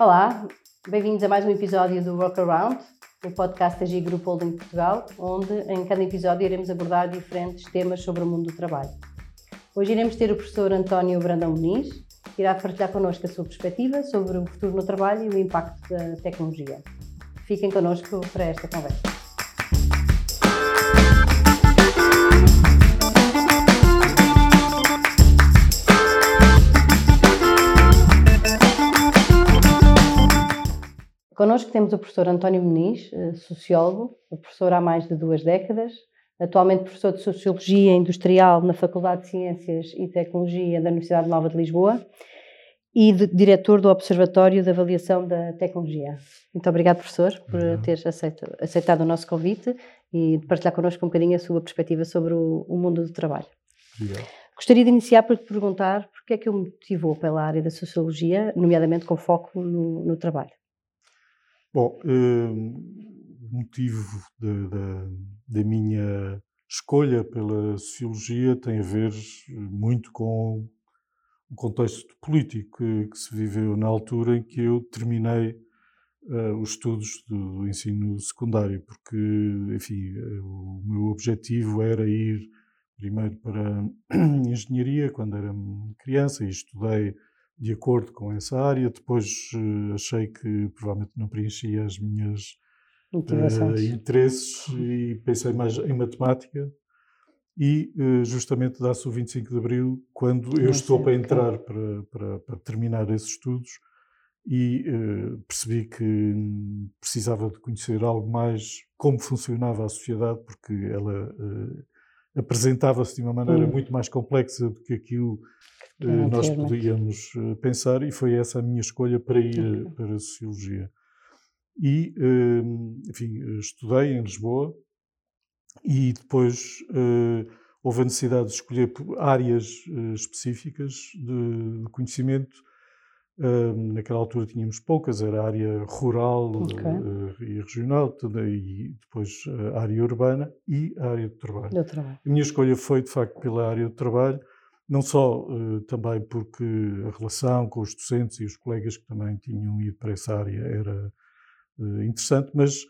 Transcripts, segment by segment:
Olá, bem-vindos a mais um episódio do Workaround, o podcast da G Group Holding Portugal, onde em cada episódio iremos abordar diferentes temas sobre o mundo do trabalho. Hoje iremos ter o professor António Brandão Muniz, que irá partilhar connosco a sua perspectiva sobre o futuro no trabalho e o impacto da tecnologia. Fiquem connosco para esta conversa. Connosco temos o professor António Muniz, eh, sociólogo, professor há mais de duas décadas, atualmente professor de Sociologia Industrial na Faculdade de Ciências e Tecnologia da Universidade Nova de Lisboa e de, diretor do Observatório de Avaliação da Tecnologia. Muito obrigado, professor, por uhum. ter aceito, aceitado o nosso convite e de partilhar connosco um bocadinho a sua perspectiva sobre o, o mundo do trabalho. Obrigado. Gostaria de iniciar por te perguntar porque é que o motivou pela área da Sociologia, nomeadamente com foco no, no trabalho. Bom, uh, o motivo da minha escolha pela sociologia tem a ver muito com o contexto político que, se viveu na altura em que eu terminei uh, os estudos do, do, ensino secundário, porque, enfim, uh, o meu objetivo era ir primeiro para engenharia quando era criança e estudei de acordo com essa área. Depois uh, achei que provavelmente não preenchia as minhas uh, interesses e pensei mais em matemática. E uh, justamente dá-se o 25 de Abril, quando eu estou para entrar para, para, para, terminar esses estudos e percebi que precisava de conhecer algo mais como funcionava a sociedade, porque ela apresentava-se de uma maneira hum. muito mais complexa do que aquilo eh, nós podíamos eh, pensar e foi essa a minha escolha para ir eh, para a Sociologia. E, enfim, estudei em Lisboa e depois houve a necessidade de escolher áreas específicas de conhecimento. Naquela altura tínhamos poucas, era a área rural okay. e regional, e depois a área urbana e a área do trabalho. do trabalho. A minha escolha foi, de facto, pela área do trabalho, não só uh, também porque a relação com os docentes e os colegas que também tinham ido para essa área era uh, interessante, mas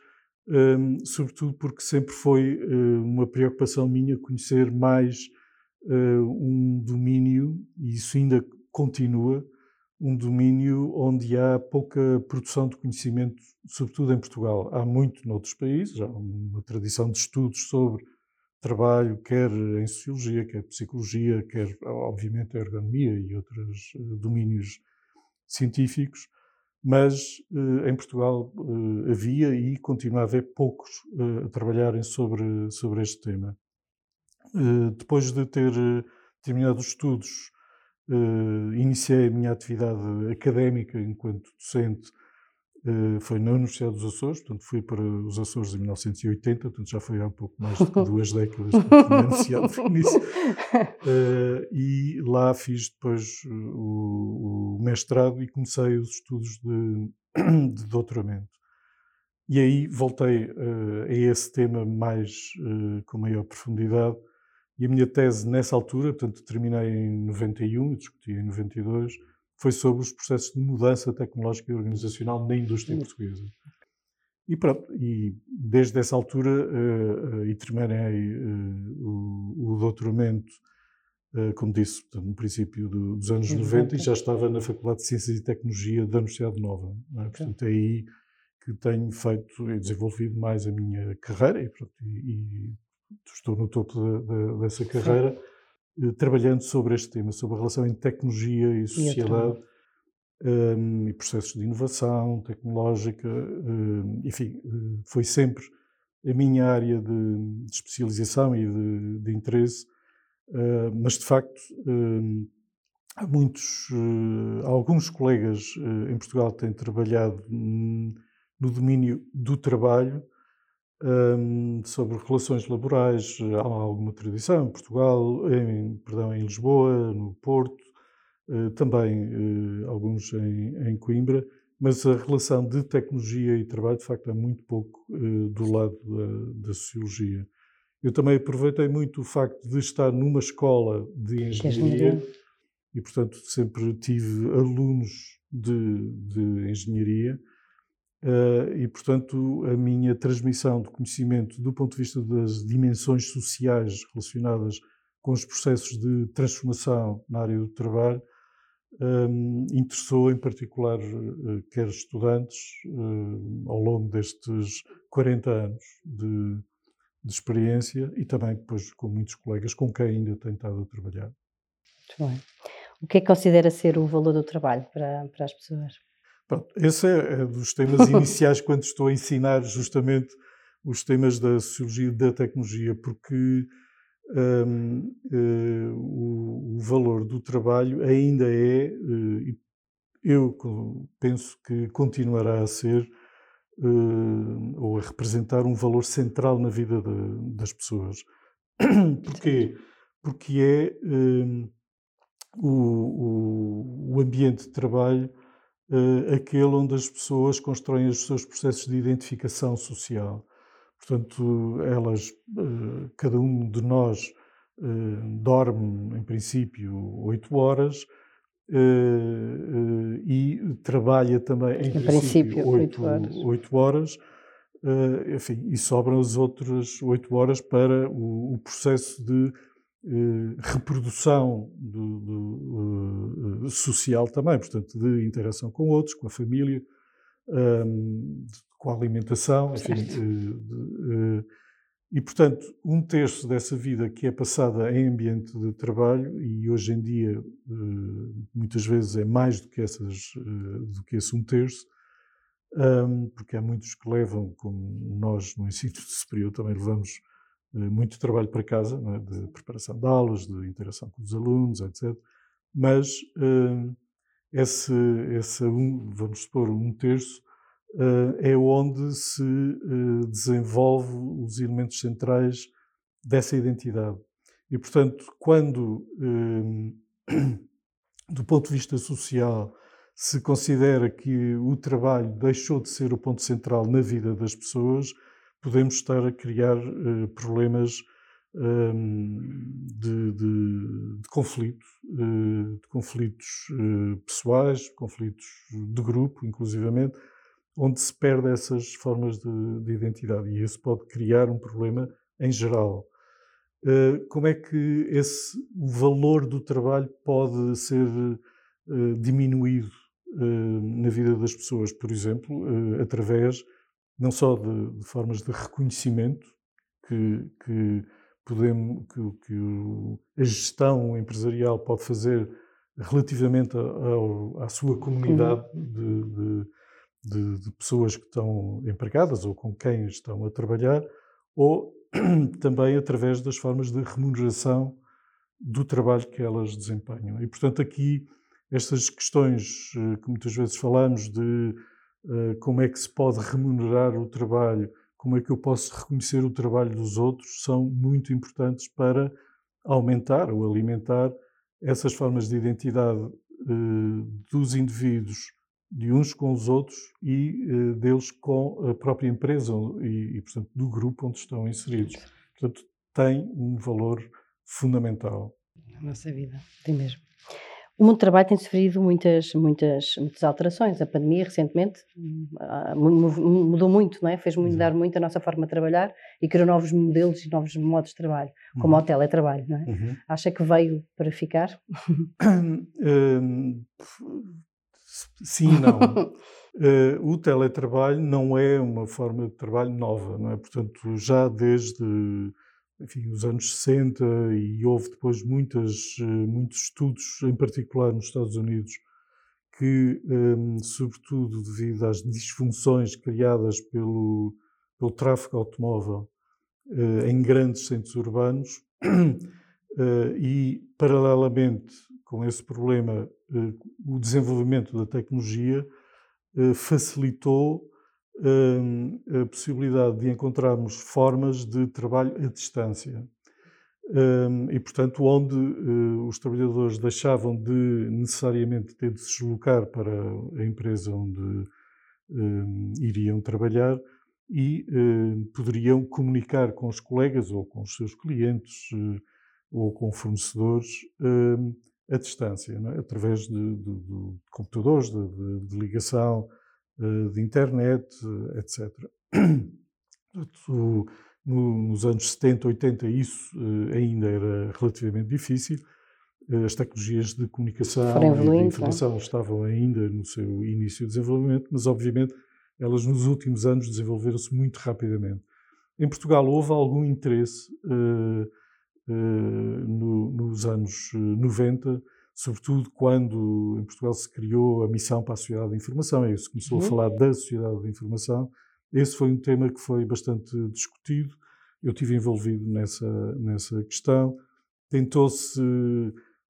um, sobretudo porque sempre foi uh, uma preocupação minha conhecer mais um domínio, e isso ainda continua, um domínio onde há pouca produção de conhecimento, sobretudo em Portugal. Há muito noutros países, há uma tradição de estudos sobre trabalho, quer em sociologia, quer psicologia, quer, obviamente, a ergonomia e outros eh, domínios científicos, mas eh, em Portugal eh, havia e continua a haver poucos a trabalharem sobre, sobre este tema. Depois de ter terminado os estudos, iniciei a minha atividade académica enquanto docente eh, foi na Universidade dos Açores, portanto fui para os Açores em 1980, portanto já foi há um pouco mais de duas décadas que tinha nisso. Uh, e lá fiz depois o, o, mestrado e comecei os estudos de, de doutoramento. E aí voltei uh, a esse tema mais com maior profundidade. E a minha tese nessa altura, portanto terminei em 91, discuti em 92, foi sobre os processos de mudança tecnológica e organizacional na indústria portuguesa. E pronto, e desde essa altura, uh, uh, e terminei uh, o, o, doutoramento, como disse, no princípio do, dos anos 90, e já estava na Faculdade de Ciências e Tecnologia da Universidade Nova. É? Portanto, é aí que tenho feito e desenvolvido mais a minha carreira, e, pronto, e, e estou no topo de, de, dessa carreira. Sim eh, trabalhando sobre este tema, sobre a relação entre tecnologia e sociedade, e, um, e processos de inovação tecnológica, um, enfim, eh, foi sempre a minha área de, de especialização e de, de interesse, uh, mas de facto um, há muitos, uh, alguns colegas uh, em Portugal têm trabalhado no domínio do trabalho, um, sobre relações laborais. Há alguma tradição em Portugal, em, perdão, em Lisboa, no Porto, uh, também uh, alguns em, em, Coimbra, mas a relação de tecnologia e trabalho, de facto, é muito pouco uh, do lado da, da, sociologia. Eu também aproveitei muito o facto de estar numa escola de engenharia e, portanto, sempre tive alunos de, de engenharia e, portanto, a minha transmissão de conhecimento do ponto de vista das dimensões sociais relacionadas com os processos de transformação na área do trabalho um, interessou em particular uh, quer estudantes uh, ao longo destes 40 anos de, de, experiência e também depois com muitos colegas com quem ainda tenho estado a trabalhar. Muito bem. O que é que considera ser o valor do trabalho para, para as pessoas? Pronto, esse é, é dos temas iniciais quando estou a ensinar justamente os temas da sociologia e da tecnologia, porque um, uh, eh, o, o, valor do trabalho ainda é, uh, eu penso que continuará a ser uh, ou a representar um valor central na vida de, das pessoas. Porquê? Porque é um, o, o, o, ambiente de trabalho aquele onde as pessoas constroem os seus processos de identificação social. Portanto, elas, eh, cada um de nós eh, dorme, em princípio, oito horas eh, e trabalha também, em, em princípio, oito horas. 8 horas enfim, e sobram as outras oito horas para o processo de reprodução do, do, social também, portanto, de interação com outros, com a família, um, com a alimentação, enfim. Uh, uh, e, portanto, um terço dessa vida que é passada em ambiente de trabalho, e hoje em dia uh, muitas vezes é mais do que, essas, do que esse um terço, um, porque há muitos que levam, como nós no ensino superior também levamos muito trabalho para casa, é? de preparação de aulas, de interação com os alunos, etc. Mas esse, esse um, vamos supor, um terço, uh, é onde se uh, desenvolve os elementos centrais dessa identidade. E, portanto, quando, do ponto de vista social, se considera que o trabalho deixou de ser o ponto central na vida das pessoas, podemos estar a criar uh, problemas de, de, de, conflito, eh, de conflitos eh, pessoais, conflitos de grupo, inclusivamente, onde se perde essas formas de, de identidade e isso pode criar um problema em geral. Como é que esse o valor do trabalho pode ser diminuído na vida das pessoas, por exemplo, através não só de, de formas de reconhecimento que, que podemos, que, que o, a gestão empresarial pode fazer relativamente à sua comunidade de, de, de, de, pessoas que estão empregadas ou com quem estão a trabalhar, ou também através das formas de remuneração do trabalho que elas desempenham. E, portanto, aqui estas questões eh, que muitas vezes falamos de como é que se pode remunerar o trabalho como é que eu posso reconhecer o trabalho dos outros, são muito importantes para aumentar ou alimentar essas formas de identidade eh, dos indivíduos, de uns com os outros e eh, deles com a própria empresa e, e, portanto, do grupo onde estão inseridos. Portanto, tem um valor fundamental. Na nossa vida, tem mesmo. O mundo do trabalho tem sofrido muitas, muitas, muitas alterações. A pandemia, recentemente, ah, mudou muito, não é? Fez mudar muito a nossa forma de trabalhar e criou novos modelos e novos modos de trabalho, como uhum. o teletrabalho, não é? Uhum. Acha que veio para ficar? Hum, sim e não. uh, o teletrabalho não é uma forma de trabalho nova, não é? Portanto, já desde enfim, os anos 60 e houve depois muitas, eh, muitos estudos, em particular nos Estados Unidos, que, um, sobretudo devido às disfunções criadas pelo, pelo tráfego automóvel uh, em grandes centros urbanos uh, e, paralelamente com esse problema, o desenvolvimento da tecnologia facilitou a possibilidade de encontrarmos formas de trabalho à distância. Hum, e, portanto, onde eh, os trabalhadores deixavam de necessariamente ter de se deslocar para a empresa onde hum, iriam trabalhar e poderiam comunicar com os colegas ou com os seus clientes eh, ou com fornecedores à distância, é? através de, de, de computadores, de, de ligação, de internet, etc. nos anos 70, 80, isso ainda era relativamente difícil. As tecnologias de comunicação e de informação estavam ainda no seu início de desenvolvimento, mas obviamente elas nos últimos anos desenvolveram-se muito rapidamente. Em Portugal houve algum interesse uh, uh, no, nos anos 90, sobretudo quando em Portugal se criou a missão para a Sociedade de Informação, é isso, começou uhum. a falar da Sociedade de Informação. Esse foi um tema que foi bastante discutido, eu estive envolvido nessa, nessa questão. Tentou-se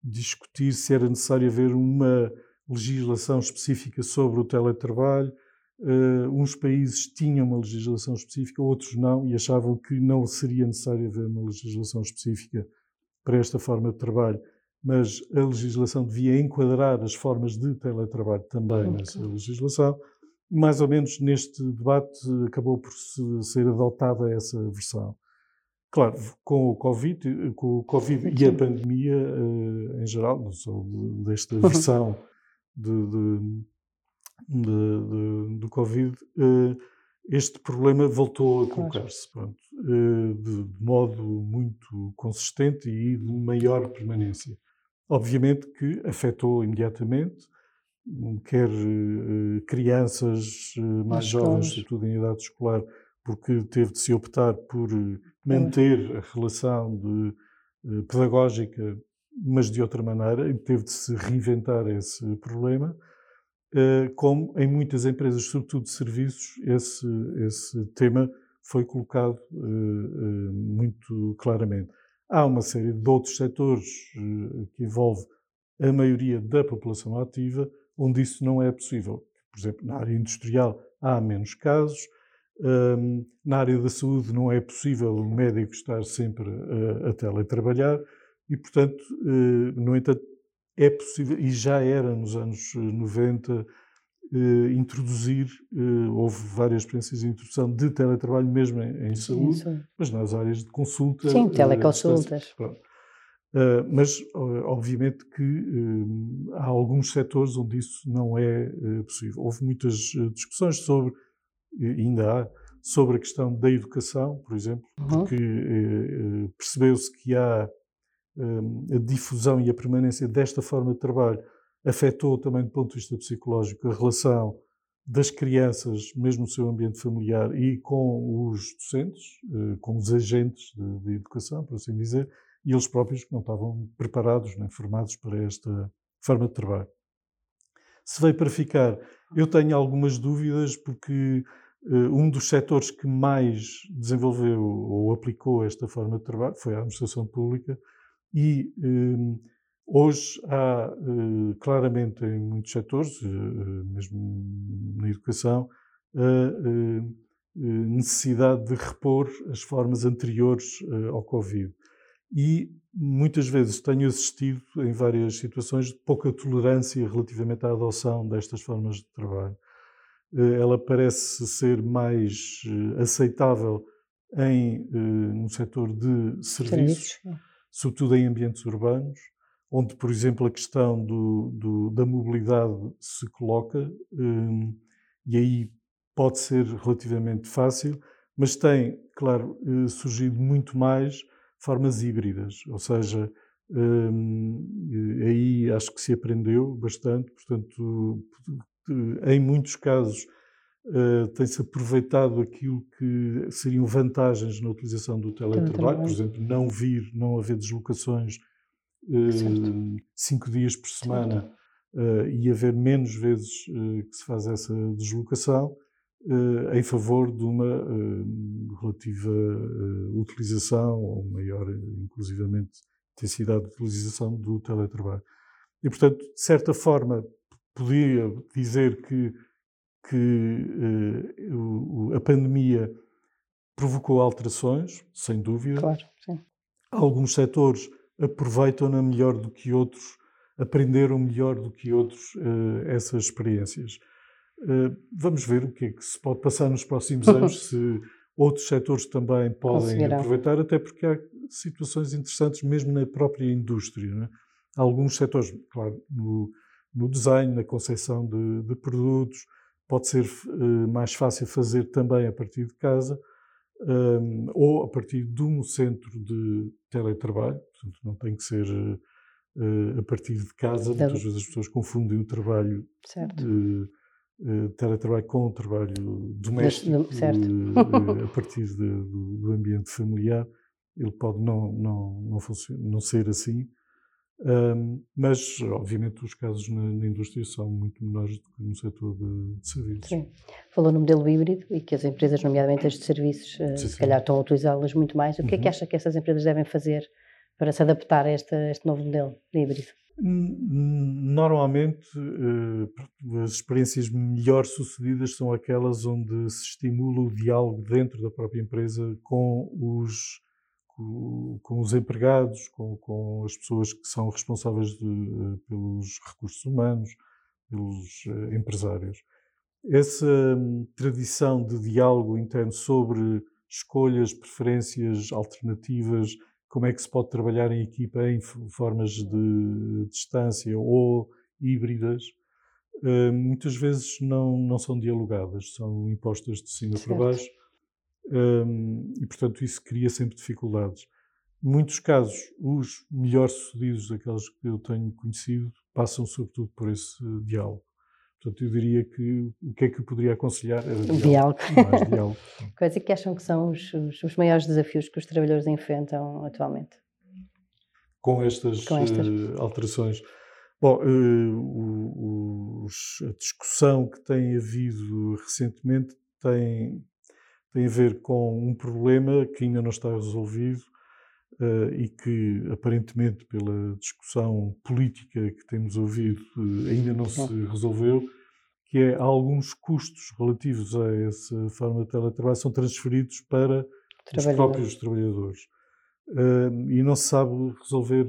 discutir se era necessário haver uma legislação específica sobre o teletrabalho, Uh, uns países tinham uma legislação específica, outros não, e achavam que não seria necessário haver uma legislação específica para esta forma de trabalho, mas a legislação devia enquadrar as formas de teletrabalho também okay. nessa legislação. Mais ou menos neste debate acabou por ser adotada essa versão. Claro, com o Covid, com o COVID e a pandemia uh, em geral, não só desta versão de, de de, do Covid, eh, este problema voltou a colocar-se eh, de, de modo muito consistente e de maior permanência. Obviamente que afetou imediatamente, quer eh, crianças mais jovens, sobretudo em idade escolar, porque teve de se optar por manter a relação de, pedagógica, mas de outra maneira, e teve de se reinventar esse problema. Eh, como em muitas empresas, sobretudo de serviços, esse, esse tema foi colocado eh, eh, muito claramente. Há uma série de outros setores que envolve a maioria da população ativa, onde isso não é possível. Por exemplo, na área industrial há menos casos, ehm, na área da saúde não é possível o médico estar sempre a, a teletrabalhar e, portanto, no entanto, é possível, e já era nos anos 90, eh, eh, introduzir, eh, houve várias experiências de introdução de teletrabalho mesmo em, em saúde, Sim, mas nas áreas de consulta. Sim, teleconsultas. Uh, mas, obviamente, que uh, há alguns setores onde isso não é possível. Houve muitas discussões sobre, ainda há, sobre a questão da educação, por exemplo, uhum. porque percebeu-se que há a difusão e a permanência desta forma de trabalho afetou também do ponto de vista psicológico a relação das crianças, mesmo no seu ambiente familiar, e com os docentes, eh, com os agentes de, de educação, por assim dizer, e eles próprios que não estavam preparados, nem formados para esta forma de trabalho. Se veio para ficar, eu tenho algumas dúvidas porque uh, um dos setores que mais desenvolveu ou aplicou esta forma de trabalho foi a administração pública, e um, hoje há uh, claramente em muitos setores, uh, mesmo na educação, a necessidade de repor as formas anteriores ao Covid. E muitas vezes tenho assistido em várias situações de pouca tolerância relativamente à adoção destas formas de trabalho. Ela parece ser mais aceitável em, no setor de serviços, serviços sobretudo em ambientes urbanos, onde, por exemplo, a questão do, do, da mobilidade se coloca, um, e aí pode ser relativamente fácil, mas tem, claro, eh, surgido muito mais formas híbridas, ou seja, um, aí acho que se aprendeu bastante, portanto, em muitos casos tem-se aproveitado aquilo que seriam vantagens na utilização do teletrabalho, por exemplo, não vir, não haver deslocações uh, cinco dias por semana uh, e haver menos vezes que se faz essa deslocação em favor de uma relativa utilização ou maior, inclusivamente, intensidade de utilização do teletrabalho. E, portanto, de certa forma, podia dizer que que uh, a pandemia provocou alterações, sem dúvida. Claro, sim. Alguns setores aproveitam-na melhor do que outros, aprenderam melhor do que outros uh, essas experiências. Uh, vamos ver o que é que se pode passar nos próximos anos, se outros setores também podem aproveitar, até porque há situações interessantes mesmo na própria indústria. É? alguns setores, claro, no, no desenho, na concepção de, de produtos, pode ser uh, mais fácil fazer também a partir de casa um, ou a partir de um centro de teletrabalho, portanto não tem que ser uh, a partir de casa, então, muitas vezes as pessoas confundem o trabalho certo. de uh, teletrabalho com o trabalho doméstico a partir de, do, do, ambiente familiar, ele pode não, não, não, não ser assim, um, mas, obviamente, os casos na, na, indústria são muito menores do que no setor de, de, serviços. Sim. Falou no modelo híbrido e que as empresas, nomeadamente as de serviços, uh, sim, se calhar estão a utilizá-las muito mais. O que uhum. é que uhum. acha que essas empresas devem fazer para se adaptar a este, a este novo modelo de híbrido? Normalmente, uh, as experiências melhor sucedidas são aquelas onde se estimula o diálogo dentro da própria empresa com os com os empregados, com, com, as pessoas que são responsáveis de, eh, pelos recursos humanos, pelos uh, empresários. Essa um, tradição de diálogo interno sobre escolhas, preferências, alternativas, como é que se pode trabalhar em equipa em formas de distância ou híbridas, uh, muitas vezes não, não são dialogadas, são impostas de cima certo. para baixo um, e, portanto, isso cria sempre dificuldades. Em muitos casos, os melhores sucedidos daqueles que eu tenho conhecido passam sobretudo por esse diálogo. Portanto, eu diria que o que é que eu poderia aconselhar era diálogo. diálogo. Mais diálogo. Quais é que acham que são os, os, os, maiores desafios que os trabalhadores enfrentam atualmente? Com estas, Com estas. Uh, alterações. Bom, uh, os, a discussão que tem havido recentemente tem, tem a ver com um problema que ainda não está resolvido uh, e que, aparentemente, pela discussão política que temos ouvido, uh, ainda não se resolveu, que é alguns custos relativos a essa forma de teletrabalho são transferidos para os próprios trabalhadores. Uh, e não se sabe resolver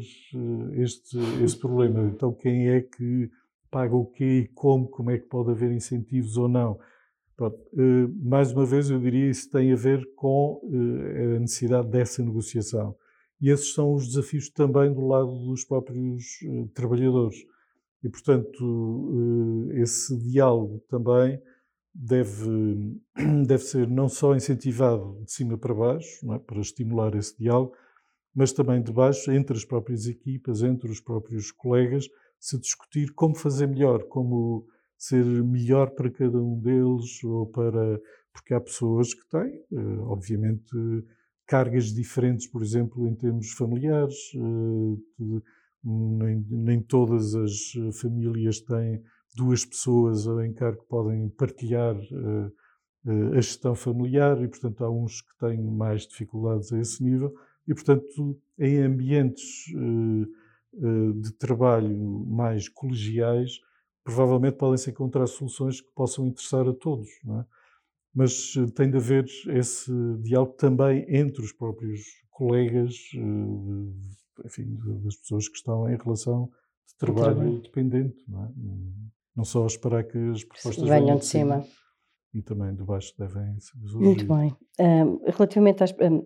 este, esse problema. Então, quem é que paga o quê e como? Como é que pode haver incentivos ou não? Pronto, eh, mais uma vez, eu diria isso tem a ver com eh, a necessidade dessa negociação. E esses são os desafios também do lado dos próprios eh, trabalhadores. E, portanto, esse diálogo também deve, deve ser não só incentivado de cima para baixo, é? para estimular esse diálogo, mas também de baixo, entre as próprias equipas, entre os próprios colegas, se discutir como fazer melhor, como ser melhor para cada um deles, ou para. Porque há pessoas que têm, eh, obviamente, cargas diferentes, por exemplo, em termos familiares. Eh, nem, nem todas as famílias têm duas pessoas a encargo que podem partilhar eh, a gestão familiar e, portanto, há uns que têm mais dificuldades a esse nível e, portanto, em ambientes de trabalho mais colegiais, provavelmente podem-se encontrar soluções que possam interessar a todos, é? mas eh, tem de haver esse diálogo também entre os próprios colegas, eh, enfim, das pessoas que estão em relação de trabalho, trabalho. dependente, não, é? não só esperar que as propostas venham de cima. E também de baixo devem ser Muito bem. Um, relativamente às. Um,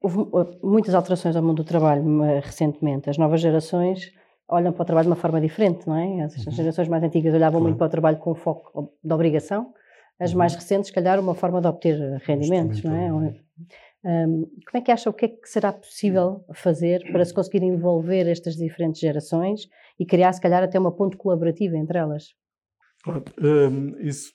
houve uh, muitas alterações ao mundo do trabalho recentemente. As novas gerações olham para o trabalho de uma forma diferente, não é? As uhum. gerações mais antigas olhavam muito para o trabalho com foco de obrigação, as uhum. mais recentes, se calhar, uma forma de obter rendimentos, não é? Um, como é que acha o que é que será possível fazer para se conseguir envolver estas diferentes gerações e criar, se calhar, até uma ponte colaborativa entre elas? Claro, um, isso,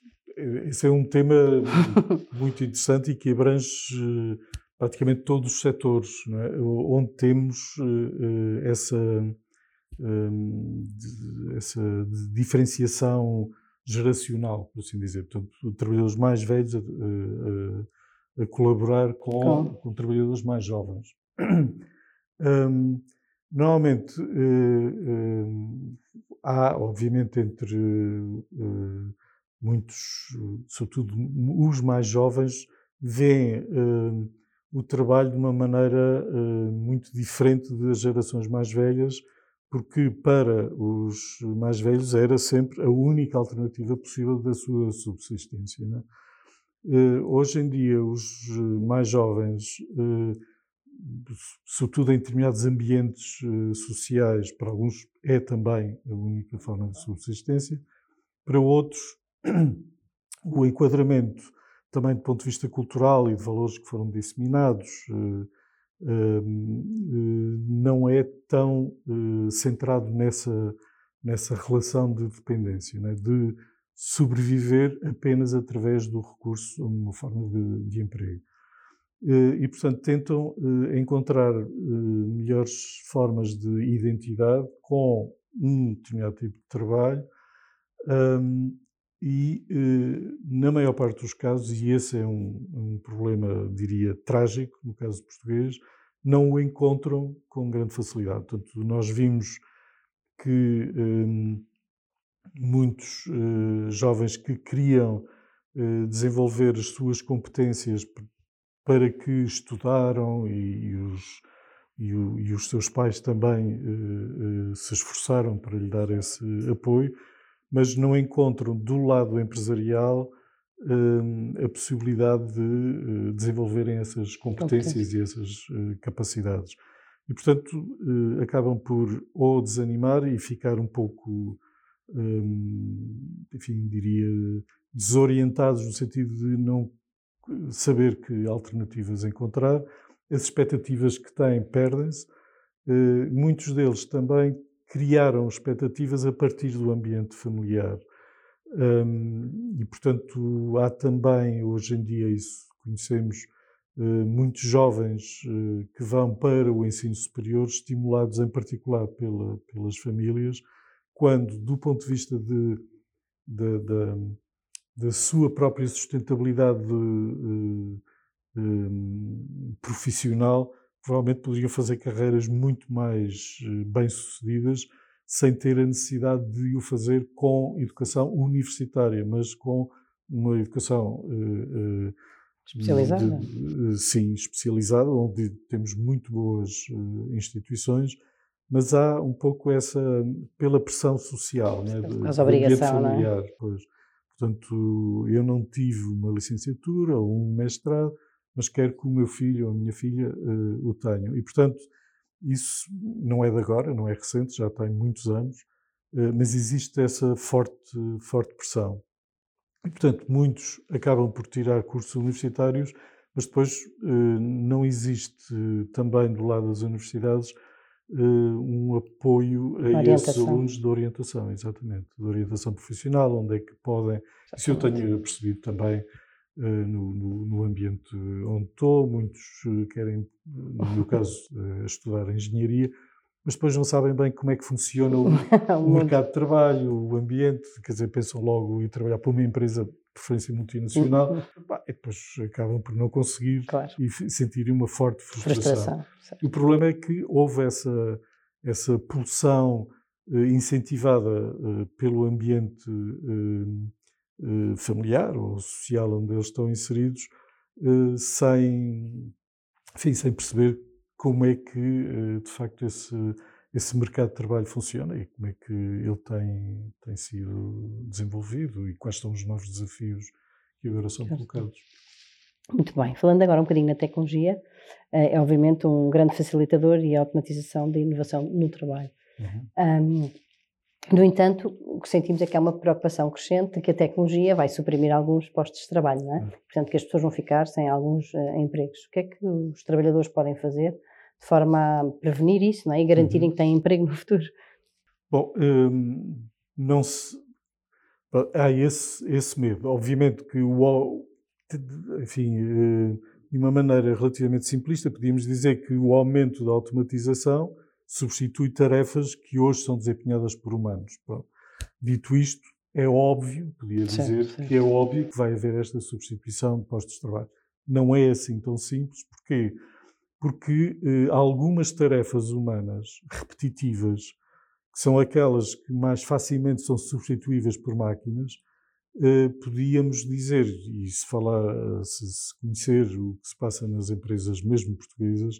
é um tema muito interessante e que abrange uh, praticamente todos os setores, é? onde temos uh, essa Hum, de, essa diferenciação geracional, por assim dizer. Portanto, trabalhadores mais velhos a, a, a colaborar com, com, trabalhadores mais jovens. Um, normalmente, uh, há, obviamente, entre uh, muitos, sobretudo os mais jovens, veem uh, o trabalho de uma maneira muito diferente das gerações mais velhas, porque para os mais velhos era sempre a única alternativa possível da sua subsistência. É? Uh, hoje em dia, os mais jovens uh, sobretudo em determinados ambientes sociais, para alguns é também a única forma de subsistência, para outros o enquadramento também do ponto de vista cultural e de valores que foram disseminados não é tão centrado nessa, nessa relação de dependência, né? de sobreviver apenas através do recurso a uma forma de, de emprego. Eh, e, portanto, tentam eh, encontrar eh, melhores formas de identidade com um determinado tipo de trabalho e, na maior parte dos casos, e esse é um, um problema, diria, trágico, no caso português, não o encontram com grande facilidade. Portanto, nós vimos que muitos jovens que queriam desenvolver as suas competências para que estudaram e, e, os, e, o, e, os, seus pais também uh, uh, se esforçaram para lhe dar esse apoio, mas não encontram do lado empresarial uh, a possibilidade de desenvolverem essas competências e essas capacidades. E, portanto, acabam por ou desanimar e ficar um pouco, enfim, diria, desorientados no sentido de não saber que alternativas encontrar. As expectativas que têm perdem-se. Eh, muitos deles também criaram expectativas a partir do ambiente familiar. e, portanto, há também, hoje em dia, isso conhecemos, eh, muitos jovens eh, que vão para o ensino superior, estimulados em particular pela, pelas famílias, quando, do ponto de vista de, de, de da sua própria sustentabilidade uh, uh, profissional, provavelmente poderiam fazer carreiras muito mais uh, bem-sucedidas sem ter a necessidade de o fazer com educação universitária, mas com uma educação especializada. De, sim, especializada, onde temos muito boas instituições, mas há um pouco essa pela pressão social, né, de, obrigação, familiar, não é? pois. Portanto, eu não tive uma licenciatura ou um mestrado, mas quero que o meu filho ou a minha filha uh, o tenham. E, portanto, isso não é de agora, não é recente, já tem muitos anos, uh, mas existe essa forte, forte pressão. E, portanto, muitos acabam por tirar cursos universitários, mas depois uh, não existe também do lado das universidades um apoio a orientação. esses alunos de orientação, exatamente, de orientação profissional, onde é que podem. Isso eu tenho percebido também no, no, no, ambiente onde estou. Muitos querem, no meu caso, estudar engenharia, mas depois não sabem bem como é que funciona o, o mercado de trabalho, o ambiente, quer dizer, pensam logo em trabalhar para uma empresa preferência multinacional, e depois acabam por não conseguir claro. e sentirem uma forte frustração. frustração o problema é que houve essa, essa pulsão eh, incentivada eh, pelo ambiente eh, familiar ou social onde eles estão inseridos, sem, enfim, sem perceber como é que, de facto, esse esse mercado de trabalho funciona e como é que ele tem, tem sido desenvolvido e quais são os novos desafios que agora são colocados. Muito bem, falando agora um bocadinho na tecnologia, eh, é obviamente um grande facilitador e automatização da inovação no trabalho. Uhum. Um, no entanto, o que sentimos é que há uma preocupação crescente de que a tecnologia vai suprimir alguns postos de trabalho, não é? Uhum. Portanto, que as pessoas vão ficar sem alguns uh, empregos. O que é que os trabalhadores podem fazer de forma a prevenir isso não é? e garantirem uhum. que têm emprego no futuro? Bom, hum, não se. Há esse, esse medo. Obviamente que o. Enfim, eh, de uma maneira relativamente simplista, podíamos dizer que o aumento da automatização substitui tarefas que hoje são desempenhadas por humanos. Dito isto, é óbvio, podia dizer, sim, sim. que é óbvio que vai haver esta substituição de postos de trabalho. Não é assim tão simples, porque porque eh, algumas tarefas humanas repetitivas, que são aquelas que mais facilmente são substituíveis por máquinas, eh, podíamos dizer, e se falar, se, se, conhecer o que se passa nas empresas, mesmo portuguesas,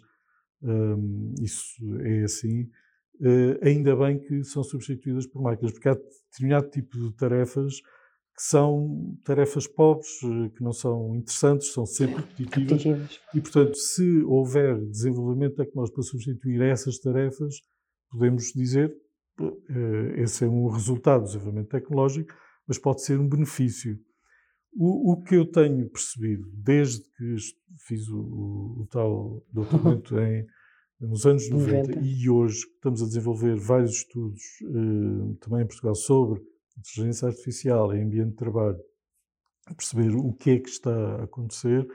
um, isso é assim, uh, ainda bem que são substituídas por máquinas, porque há determinado tipo de tarefas que são tarefas pobres, eh, que não são interessantes, são sempre repetitivas. repetitivas. E, portanto, se houver desenvolvimento tecnológico para substituir essas tarefas, podemos dizer uh, esse é um resultado do desenvolvimento tecnológico, mas pode ser um benefício. O, o que eu tenho percebido desde que fiz o, o, o tal doutoramento em, nos anos 90, 90, e hoje estamos a desenvolver vários estudos uh, também em Portugal sobre inteligência artificial em ambiente de trabalho, perceber o que é que está a acontecer,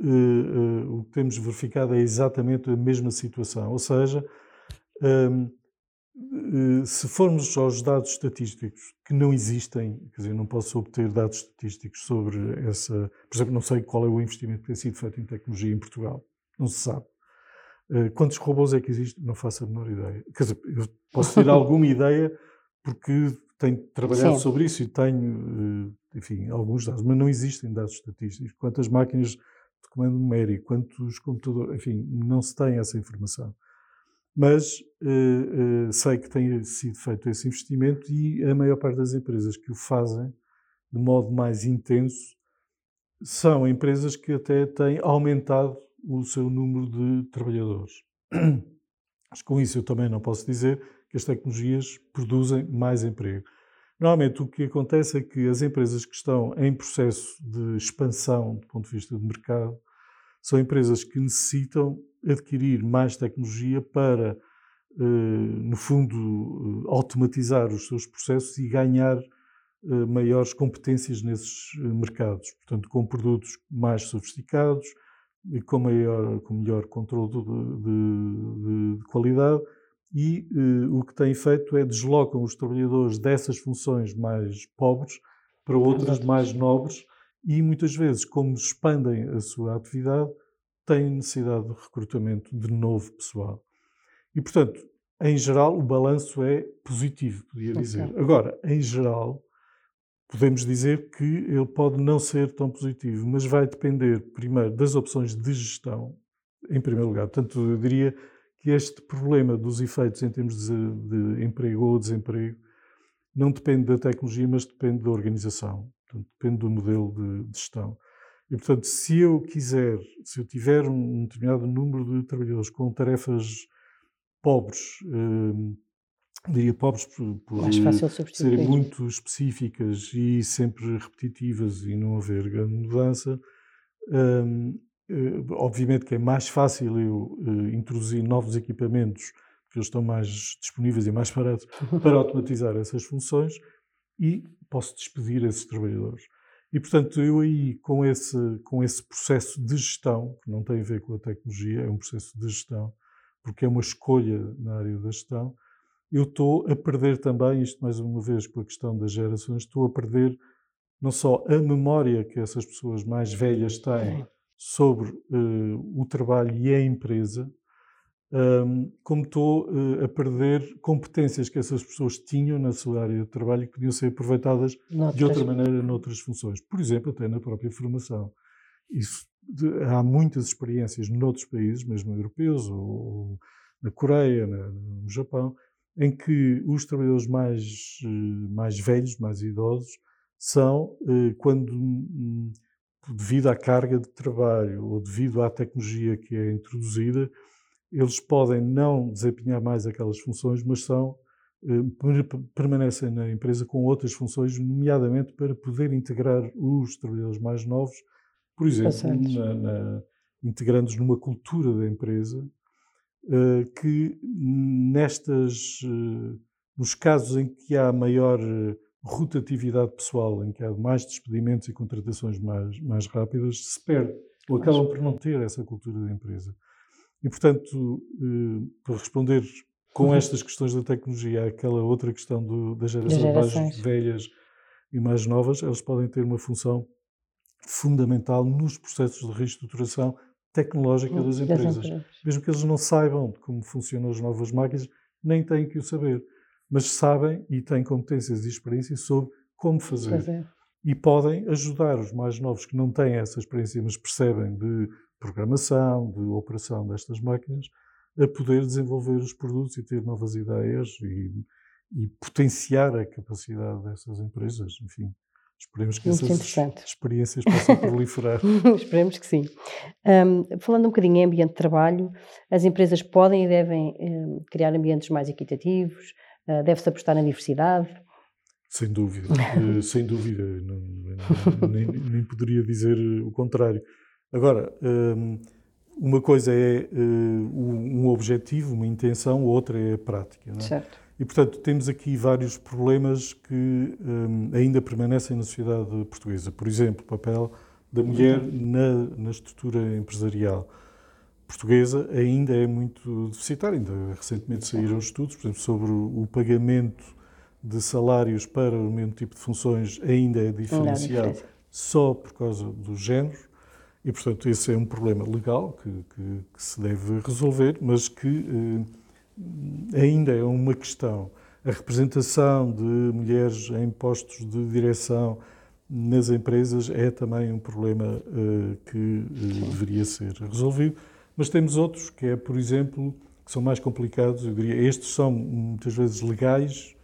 uh, uh, o que temos verificado é exatamente a mesma situação. Ou seja, um, eh, se formos aos dados estatísticos que não existem, quer dizer, não posso obter dados estatísticos sobre essa. Por exemplo, não sei qual é o investimento que tem sido feito em tecnologia em Portugal, não se sabe. Quantos robôs é que existem? Não faço a menor ideia. Quer dizer, eu posso ter alguma ideia porque tenho trabalhado Sim. sobre isso e tenho, eh, enfim, alguns dados, mas não existem dados estatísticos. Quantas máquinas de comando numérico, quantos computadores, enfim, não se tem essa informação. Mas uh, uh, sei que tem sido feito esse investimento e a maior parte das empresas que o fazem de modo mais intenso são empresas que até têm aumentado o seu número de trabalhadores. Mas com isso eu também não posso dizer que as tecnologias produzem mais emprego. Normalmente o que acontece é que as empresas que estão em processo de expansão do ponto de vista de mercado são empresas que necessitam adquirir mais tecnologia para, eh, no fundo, eh, automatizar os seus processos e ganhar eh, maiores competências nesses mercados. Portanto, com produtos mais sofisticados e com, maior, com melhor controle de, de, de qualidade e o que têm feito é deslocam os trabalhadores dessas funções mais pobres para outras mais nobres e muitas vezes, como expandem a sua atividade, têm necessidade de recrutamento de novo pessoal. E, portanto, em geral, o balanço é positivo, podia dizer. Okay. Agora, em geral, podemos dizer que ele pode não ser tão positivo, mas vai depender, primeiro, das opções de gestão, em primeiro lugar. Portanto, eu diria que este problema dos efeitos em termos de, de emprego ou desemprego não depende da tecnologia, mas depende da organização, portanto, depende do modelo de, de, gestão. E, portanto, se eu quiser, se eu tiver um determinado número de trabalhadores com tarefas pobres, eh, diria pobres por, por serem muito específicas e sempre repetitivas e não haver grande mudança, um, eh, obviamente que é mais fácil eu eh, introduzir novos equipamentos, porque eles estão mais disponíveis e mais baratos para automatizar essas funções e posso despedir esses trabalhadores. E, portanto, eu aí, com esse, com esse processo de gestão, que não tem a ver com a tecnologia, é um processo de gestão, porque é uma escolha na área da gestão, eu estou a perder também, isto mais uma vez com a questão das gerações, estou a perder não só a memória que essas pessoas mais velhas têm sobre uh, o trabalho e a empresa, como estou uh, a perder competências que essas pessoas tinham na sua área de trabalho e que podiam ser aproveitadas Noutras. de outra maneira noutras funções. Por exemplo, até na própria formação. Isso, de, há muitas experiências noutros países, mesmo europeus, ou, ou na Coreia, na, no Japão, em que os trabalhadores mais, eh, mais velhos, mais idosos, são, quando devido à carga de trabalho ou devido à tecnologia que é introduzida, eles podem não desempenhar mais aquelas funções, mas são eh, permanecem na empresa com outras funções, nomeadamente para poder integrar os trabalhadores mais novos, por exemplo, na, na, integrando-os numa cultura da empresa, eh, que nestas, eh, nos casos em que há maior rotatividade pessoal, em que há mais despedimentos e contratações mais, mais rápidas, se perde ou acabam por não ter essa cultura da empresa. E, portanto, eh, para responder com uhum. estas questões da tecnologia àquela outra questão do, das gerações mais velhas e mais novas, elas podem ter uma função fundamental nos processos de reestruturação tecnológica das empresas. Mesmo que eles não saibam como funcionam as novas máquinas, nem têm que o saber mas sabem e têm competências e experiência sobre como fazer. fazer. E podem ajudar os mais novos que não têm essa experiência, mas percebem de programação, de operação destas máquinas, a poder desenvolver os produtos e ter novas ideias e, e potenciar a capacidade dessas empresas, enfim, Esperemos que Muito essas experiências possam proliferar. Esperemos que sim. Um, falando um bocadinho em ambiente de trabalho, as empresas podem e devem um, criar ambientes mais equitativos, uh, deve-se apostar na diversidade. Sem dúvida, uh, sem dúvida, não, nem, nem, poderia dizer o contrário. Agora, um, uma coisa é uh, um objetivo, uma intenção, outra é a prática. É? Certo. E, portanto, temos aqui vários problemas que um, ainda permanecem na sociedade portuguesa. Por exemplo, o papel da mulher na, na estrutura empresarial portuguesa ainda é muito deficitário. Ainda recentemente saíram estudos, por exemplo, sobre o pagamento de salários para o mesmo tipo de funções ainda é diferenciado só por causa do género. E, portanto, esse é um problema legal que, que, que se deve resolver, mas que eh, ainda é uma questão. A representação de mulheres em postos de direção nas empresas é também um problema eh, que eh, deveria ser resolvido. Mas temos outros, que é, por exemplo, que são mais complicados. Eu diria, estes são muitas vezes legais,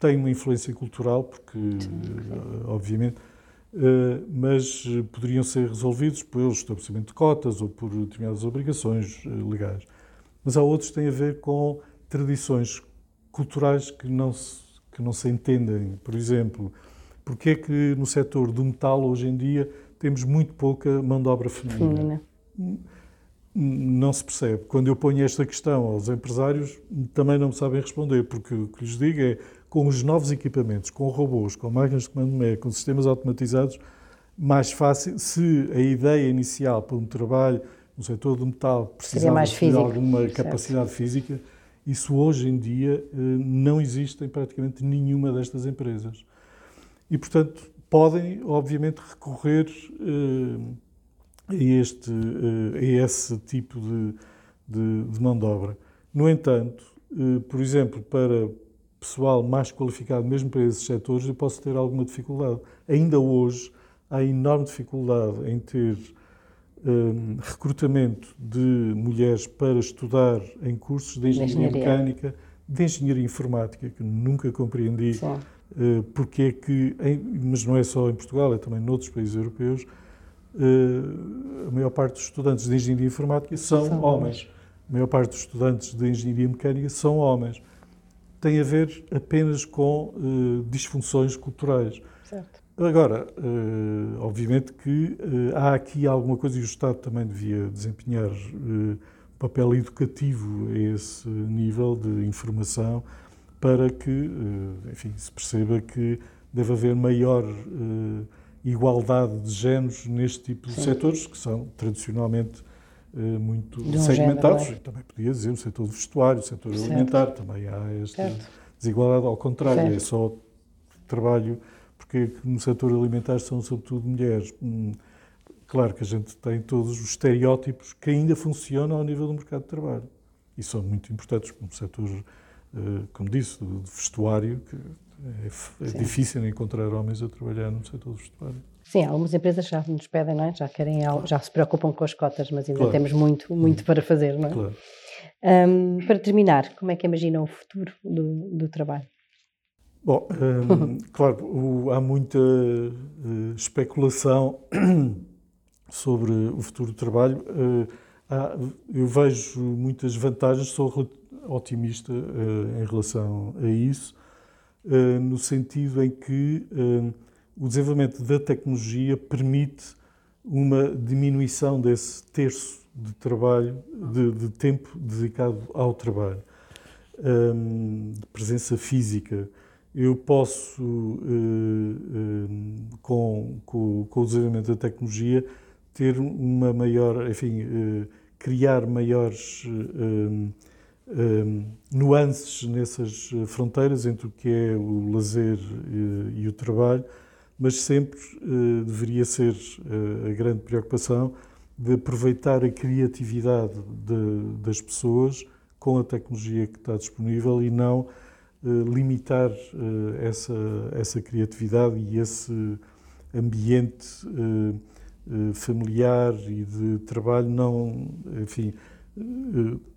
têm uma influência cultural, porque, obviamente, mas eh, poderiam ser resolvidos pelo estabelecimento de cotas ou por determinadas obrigações eh, legais. Mas há outros que têm a ver com tradições culturais que não se, que não se entendem. Por exemplo, porque é que no setor do metal, hoje em dia, temos muito pouca mão de obra feminina? feminina. Não se percebe. Quando eu ponho esta questão aos empresários, também não me sabem responder, porque o que lhes digo é com os novos equipamentos, com robôs, com máquinas de comando com sistemas automatizados, mais fácil, se a ideia inicial para um trabalho no setor do metal precisava de alguma certo. capacidade física, isso hoje em dia eh, não existe em praticamente nenhuma destas empresas. E, portanto, podem, obviamente, recorrer eh, a, este, eh, a esse tipo de, de, de mão de obra. No entanto, por exemplo, para pessoal mais qualificado, mesmo para esses setores, eu posso ter alguma dificuldade. Ainda hoje há enorme dificuldade em ter um, recrutamento de mulheres para estudar em cursos de engenharia, engenharia. mecânica, de engenharia informática, que nunca compreendi uh, porque é que, em, mas não é só em Portugal, é também noutros países europeus, uh, a maior parte dos estudantes de engenharia informática são, são homens. A maior parte dos estudantes de engenharia mecânica são homens tem a ver apenas com uh, disfunções culturais. Certo. Agora, uh, obviamente que uh, há aqui alguma coisa e o Estado também devia desempenhar um papel educativo a esse nível de informação para que, enfim, se perceba que deve haver maior igualdade de géneros neste tipo de Sim. setores que são tradicionalmente muito um segmentados. Género, é? Também podia dizer o setor do vestuário, o setor certo. alimentar, também há esta certo. desigualdade. Ao contrário, é certo. é só trabalho, porque no setor alimentar são sobretudo mulheres. Hum, claro que a gente tem todos os estereótipos que ainda funcionam ao nível do mercado de trabalho. E são muito importantes, como o setor, eh, como disse, do vestuário, que é, é difícil encontrar homens a trabalhar no setor do vestuário. Sim, algumas empresas já nos pedem, não é? já querem, já se preocupam com as cotas, mas ainda claro. temos muito, muito para fazer, não é? Claro. Um, para terminar, como é que imaginam o futuro do, do trabalho? Bom, um, claro, o, há muita uh, especulação sobre o futuro do trabalho. Uh, há, eu vejo muitas vantagens, sou otimista uh, em relação a isso, no sentido em que o desenvolvimento da tecnologia permite uma diminuição desse terço de trabalho, de, de tempo dedicado ao trabalho, um, de presença física. Eu posso, uh, uh, com, com, com, o desenvolvimento da tecnologia, ter uma maior, enfim, uh, criar maiores nuances nessas fronteiras entre o que é o lazer e o trabalho, mas sempre uh, deveria ser uh, a grande preocupação de aproveitar a criatividade de, das pessoas com a tecnologia que está disponível e não uh, limitar essa, essa criatividade e esse ambiente familiar e de trabalho não, enfim,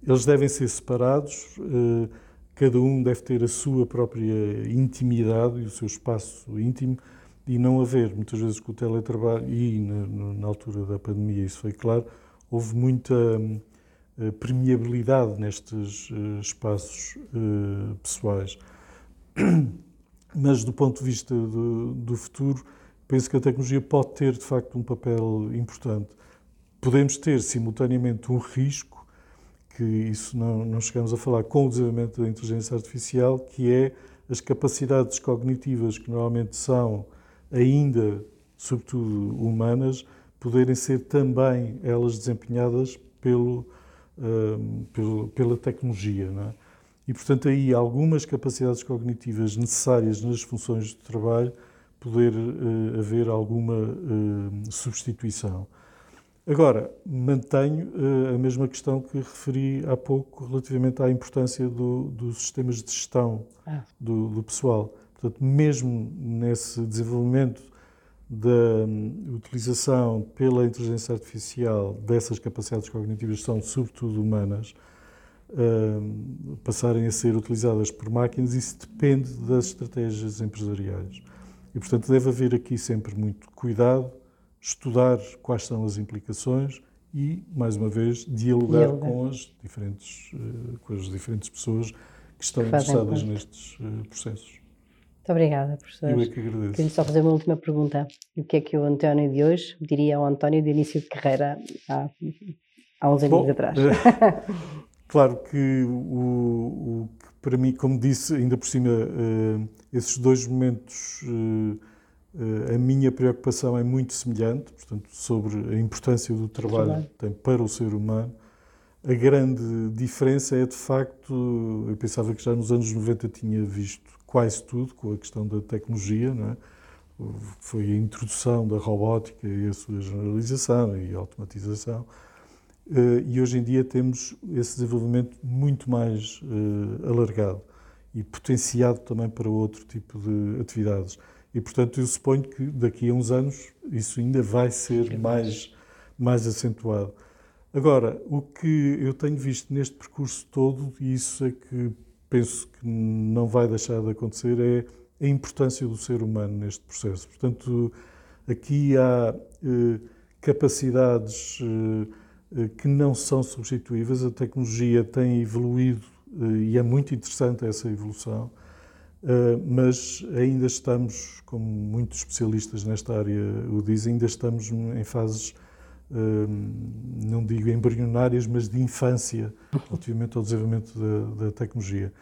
eles devem ser separados, cada um deve ter a sua própria intimidade e o seu espaço íntimo, e não haver, muitas vezes com o teletrabalho e na, na altura da pandemia isso foi claro, houve muita uh, permeabilidade nestes uh, espaços uh, pessoais. Mas do ponto de vista do, do, futuro, penso que a tecnologia pode ter de facto um papel importante. Podemos ter simultaneamente um risco, que isso não, não chegamos a falar com o desenvolvimento da inteligência artificial, que é as capacidades cognitivas que normalmente são ainda, sobretudo humanas, poderem ser também elas desempenhadas pelo, uh, pelo pela tecnologia. É? E, portanto, aí algumas capacidades cognitivas necessárias nas funções de trabalho poder uh, haver alguma uh, substituição. Agora, mantenho uh, a mesma questão que referi há pouco relativamente à importância do, dos sistemas de gestão ah. do, do, pessoal. Portanto, mesmo nesse desenvolvimento da um, utilização pela inteligência artificial dessas capacidades cognitivas, que são sobretudo humanas, uh, passarem a ser utilizadas por máquinas, isso depende das estratégias empresariais. E, portanto, deve haver aqui sempre muito cuidado estudar quais são as implicações e, mais uma vez, dialogar, com, as diferentes, eh, com as diferentes pessoas que estão interessadas nestes eh, processos. Muito obrigada, professor. Eu é que agradeço. Queria só fazer uma última pergunta. O que é que o António de hoje diria ao António de início de carreira há, há uns anos atrás? claro que o, o, para mim, como disse, ainda por cima, uh, esses dois momentos uh, eh, a minha preocupação é muito semelhante, portanto, sobre a importância do trabalho que tem para o ser humano. A grande diferença é, de facto, eu pensava que já nos anos 90 tinha visto quase tudo com a questão da tecnologia, não é? foi a introdução da robótica e a sua generalização e automatização. Eh, e hoje em dia temos esse desenvolvimento muito mais eh, alargado e potenciado também para outro tipo de atividades. E, portanto, eu suponho que daqui a uns anos isso ainda vai ser mais, mais acentuado. Agora, o que eu tenho visto neste percurso todo, e isso é que penso que não vai deixar de acontecer, é a importância do ser humano neste processo. Portanto, aqui há eh, capacidades eh, eh que não são substituíveis, a tecnologia tem evoluído eh, e é muito interessante essa evolução. Uh, mas ainda estamos, como muitos especialistas nesta área o dizem, ainda estamos em fases, não digo embrionárias, mas de infância, relativamente ao desenvolvimento da, da tecnologia.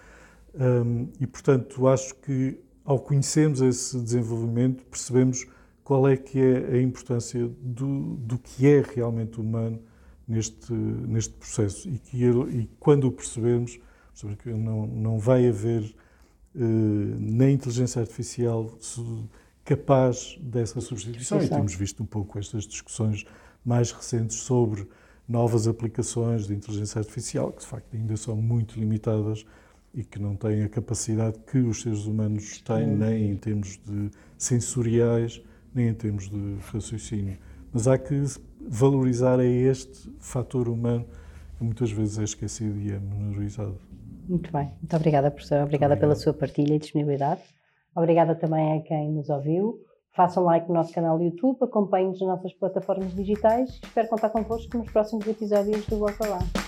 Um, eh, e, portanto, acho que ao conhecermos esse desenvolvimento, percebemos qual é que é a importância do, do que é realmente humano neste, neste processo. E, que, e quando o percebemos, que não, não vai haver eh, na inteligência artificial capaz dessa substituição. E temos visto um pouco estas discussões mais recentes sobre novas aplicações de inteligência artificial, que de facto ainda são muito limitadas e que não têm a capacidade que os seres humanos têm, nem em termos de sensoriais, nem em termos de raciocínio. Mas há que valorizar este fator humano que muitas vezes é esquecido e é menorizado. Muito bem. Muito obrigada, professora. Obrigada Obrigado. pela sua partilha e disponibilidade. Obrigada também a quem nos ouviu. Façam like no nosso canal do YouTube, acompanhem-nos nas nossas plataformas digitais. Espero contar convosco nos próximos episódios do Vossa Lá.